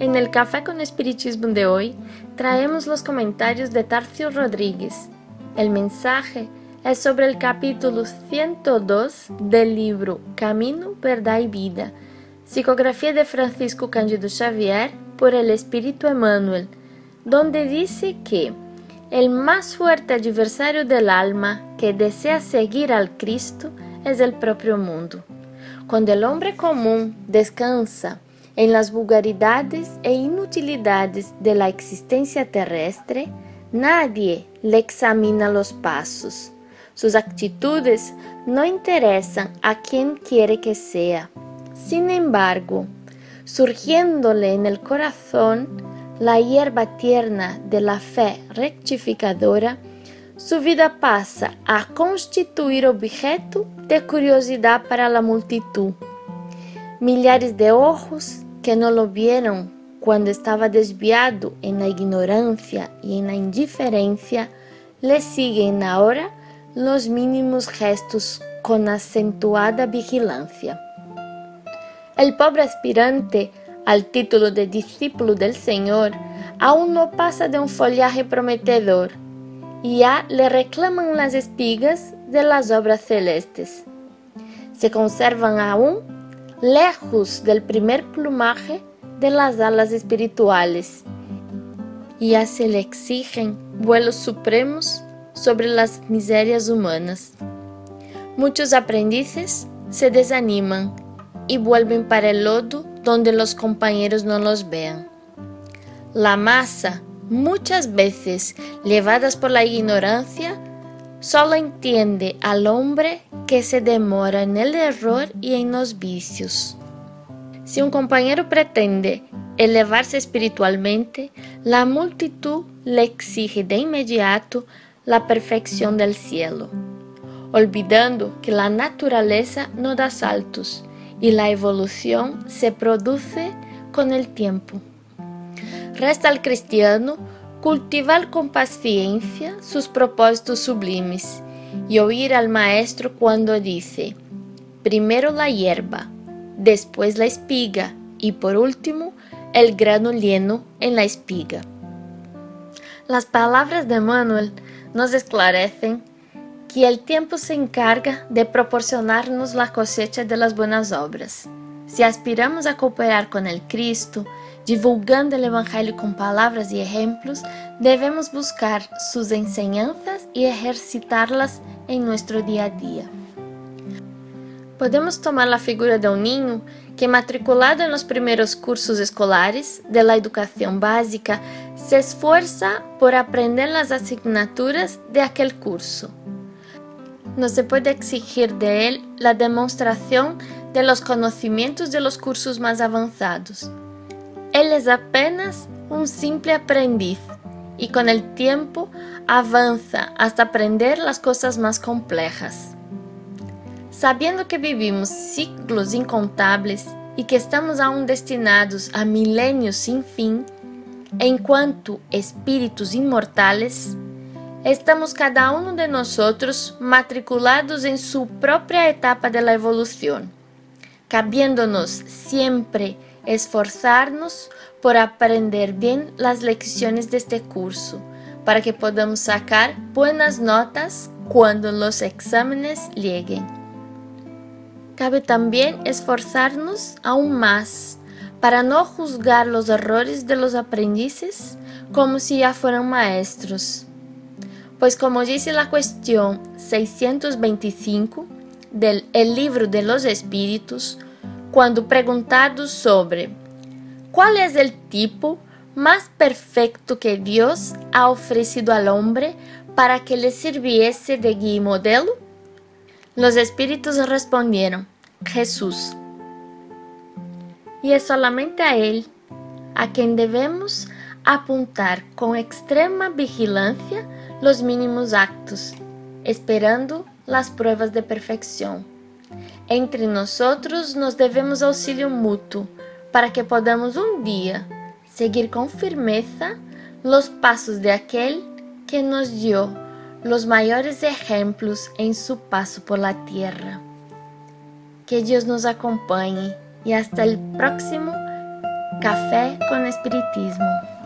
el Café con Espiritismo de hoy traemos los comentarios de Tarcio Rodríguez. El mensaje es sobre el capítulo 102 del libro Camino, Verdad y Vida, psicografía de Francisco Cândido Xavier por el Espíritu Emmanuel, donde dice que el más fuerte adversario del alma que desea seguir al Cristo es el propio mundo. Cuando el hombre común descansa en las vulgaridades e inutilidades de la existencia terrestre, nadie le examina los pasos. Sus actitudes no interesan a quien quiere que sea. Sin embargo, surgiéndole en el corazón la hierba tierna de la fe rectificadora, su vida pasa a constituir objeto de curiosidad para la multitud. Millares de ojos que no lo vieron cuando estaba desviado en la ignorancia y en la indiferencia, le siguen ahora los mínimos gestos con acentuada vigilancia. El pobre aspirante al título de discípulo del Señor aún no pasa de un follaje prometedor y ya le reclaman las espigas de las obras celestes. Se conservan aún lejos del primer plumaje de las alas espirituales y ya se le exigen vuelos supremos sobre las miserias humanas. Muchos aprendices se desaniman y vuelven para el lodo donde los compañeros no los vean. La masa, muchas veces llevadas por la ignorancia, solo entiende al hombre que se demora en el error y en los vicios. Si un compañero pretende elevarse espiritualmente, la multitud le exige de inmediato la perfección del cielo, olvidando que la naturaleza no da saltos y la evolución se produce con el tiempo. Resta al cristiano cultivar con paciencia sus propósitos sublimes y oír al maestro cuando dice, primero la hierba, después la espiga y por último el grano lleno en la espiga. Las palabras de Manuel nos esclarecen que el tiempo se encarga de proporcionarnos la cosecha de las buenas obras. Si aspiramos a cooperar con el Cristo, divulgando el Evangelio con palabras y ejemplos, debemos buscar sus enseñanzas y ejercitarlas en nuestro día a día. Podemos tomar la figura de un niño que, matriculado en los primeros cursos escolares de la educación básica, se esfuerza por aprender las asignaturas de aquel curso no se puede exigir de él la demostración de los conocimientos de los cursos más avanzados. Él es apenas un simple aprendiz y con el tiempo avanza hasta aprender las cosas más complejas. Sabiendo que vivimos ciclos incontables y que estamos aún destinados a milenios sin fin, enquanto espíritus inmortales, estamos cada uno de nosotros matriculados en su propia etapa de la evolución, cabiéndonos siempre esforzarnos por aprender bien las lecciones de este curso, para que podamos sacar buenas notas cuando los exámenes lleguen. Cabe también esforzarnos aún más para no juzgar los errores de los aprendices como si ya fueran maestros pues como dice la cuestión 625 del El libro de los espíritus, cuando preguntado sobre ¿cuál es el tipo más perfecto que Dios ha ofrecido al hombre para que le sirviese de guía y modelo? Los espíritus respondieron, Jesús. Y es solamente a Él a quien debemos apuntar con extrema vigilancia los mínimos actos, esperando las pruebas de perfección. Entre nosotros nos devemos auxílio mútuo para que podamos um dia seguir com firmeza los pasos de aquel que nos dio los maiores ejemplos en su paso por la tierra. Que Dios nos acompañe y hasta el próximo Café con Espiritismo.